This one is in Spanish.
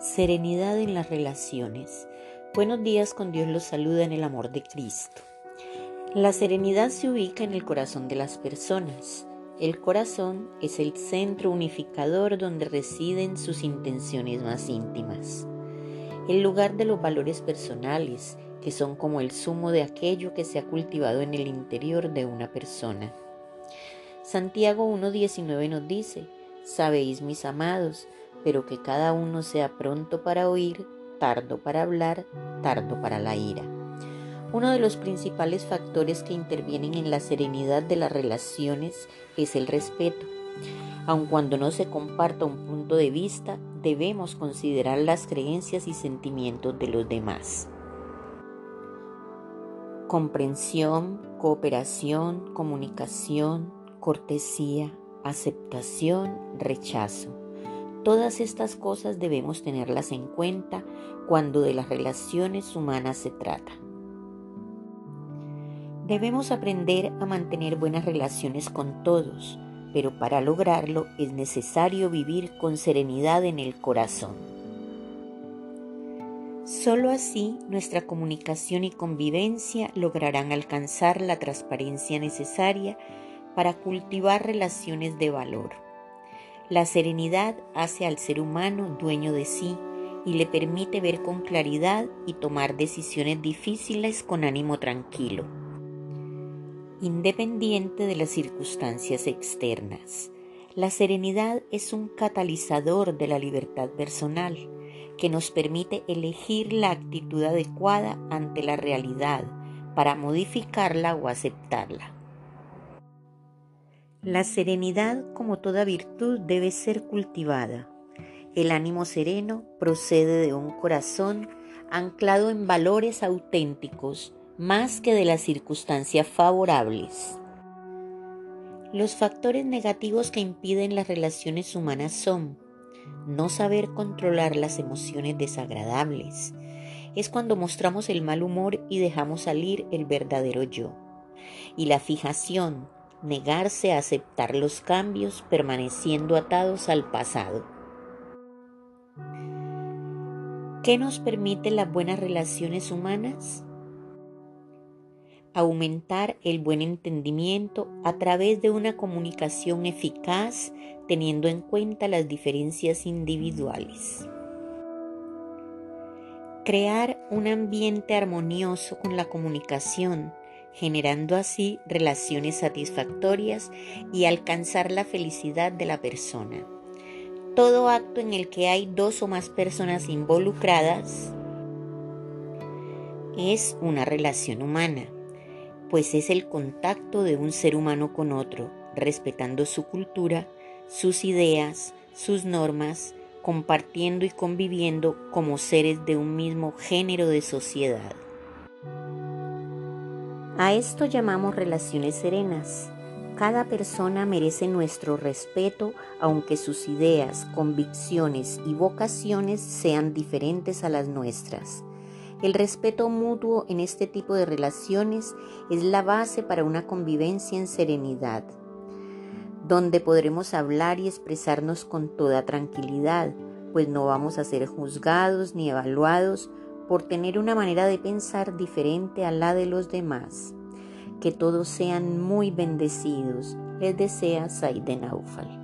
Serenidad en las relaciones. Buenos días con Dios los saluda en el amor de Cristo. La serenidad se ubica en el corazón de las personas. El corazón es el centro unificador donde residen sus intenciones más íntimas. El lugar de los valores personales, que son como el zumo de aquello que se ha cultivado en el interior de una persona. Santiago 1.19 nos dice, Sabéis, mis amados, pero que cada uno sea pronto para oír, tardo para hablar, tardo para la ira. Uno de los principales factores que intervienen en la serenidad de las relaciones es el respeto. Aun cuando no se comparta un punto de vista, debemos considerar las creencias y sentimientos de los demás. Comprensión, cooperación, comunicación, cortesía, aceptación, rechazo. Todas estas cosas debemos tenerlas en cuenta cuando de las relaciones humanas se trata. Debemos aprender a mantener buenas relaciones con todos, pero para lograrlo es necesario vivir con serenidad en el corazón. Solo así nuestra comunicación y convivencia lograrán alcanzar la transparencia necesaria para cultivar relaciones de valor. La serenidad hace al ser humano dueño de sí y le permite ver con claridad y tomar decisiones difíciles con ánimo tranquilo, independiente de las circunstancias externas. La serenidad es un catalizador de la libertad personal que nos permite elegir la actitud adecuada ante la realidad para modificarla o aceptarla. La serenidad, como toda virtud, debe ser cultivada. El ánimo sereno procede de un corazón anclado en valores auténticos más que de las circunstancias favorables. Los factores negativos que impiden las relaciones humanas son no saber controlar las emociones desagradables. Es cuando mostramos el mal humor y dejamos salir el verdadero yo. Y la fijación, negarse a aceptar los cambios permaneciendo atados al pasado. ¿Qué nos permite las buenas relaciones humanas? Aumentar el buen entendimiento a través de una comunicación eficaz teniendo en cuenta las diferencias individuales. Crear un ambiente armonioso con la comunicación generando así relaciones satisfactorias y alcanzar la felicidad de la persona. Todo acto en el que hay dos o más personas involucradas es una relación humana, pues es el contacto de un ser humano con otro, respetando su cultura, sus ideas, sus normas, compartiendo y conviviendo como seres de un mismo género de sociedad. A esto llamamos relaciones serenas. Cada persona merece nuestro respeto aunque sus ideas, convicciones y vocaciones sean diferentes a las nuestras. El respeto mutuo en este tipo de relaciones es la base para una convivencia en serenidad, donde podremos hablar y expresarnos con toda tranquilidad, pues no vamos a ser juzgados ni evaluados por tener una manera de pensar diferente a la de los demás. Que todos sean muy bendecidos. Les desea Saide Naufal.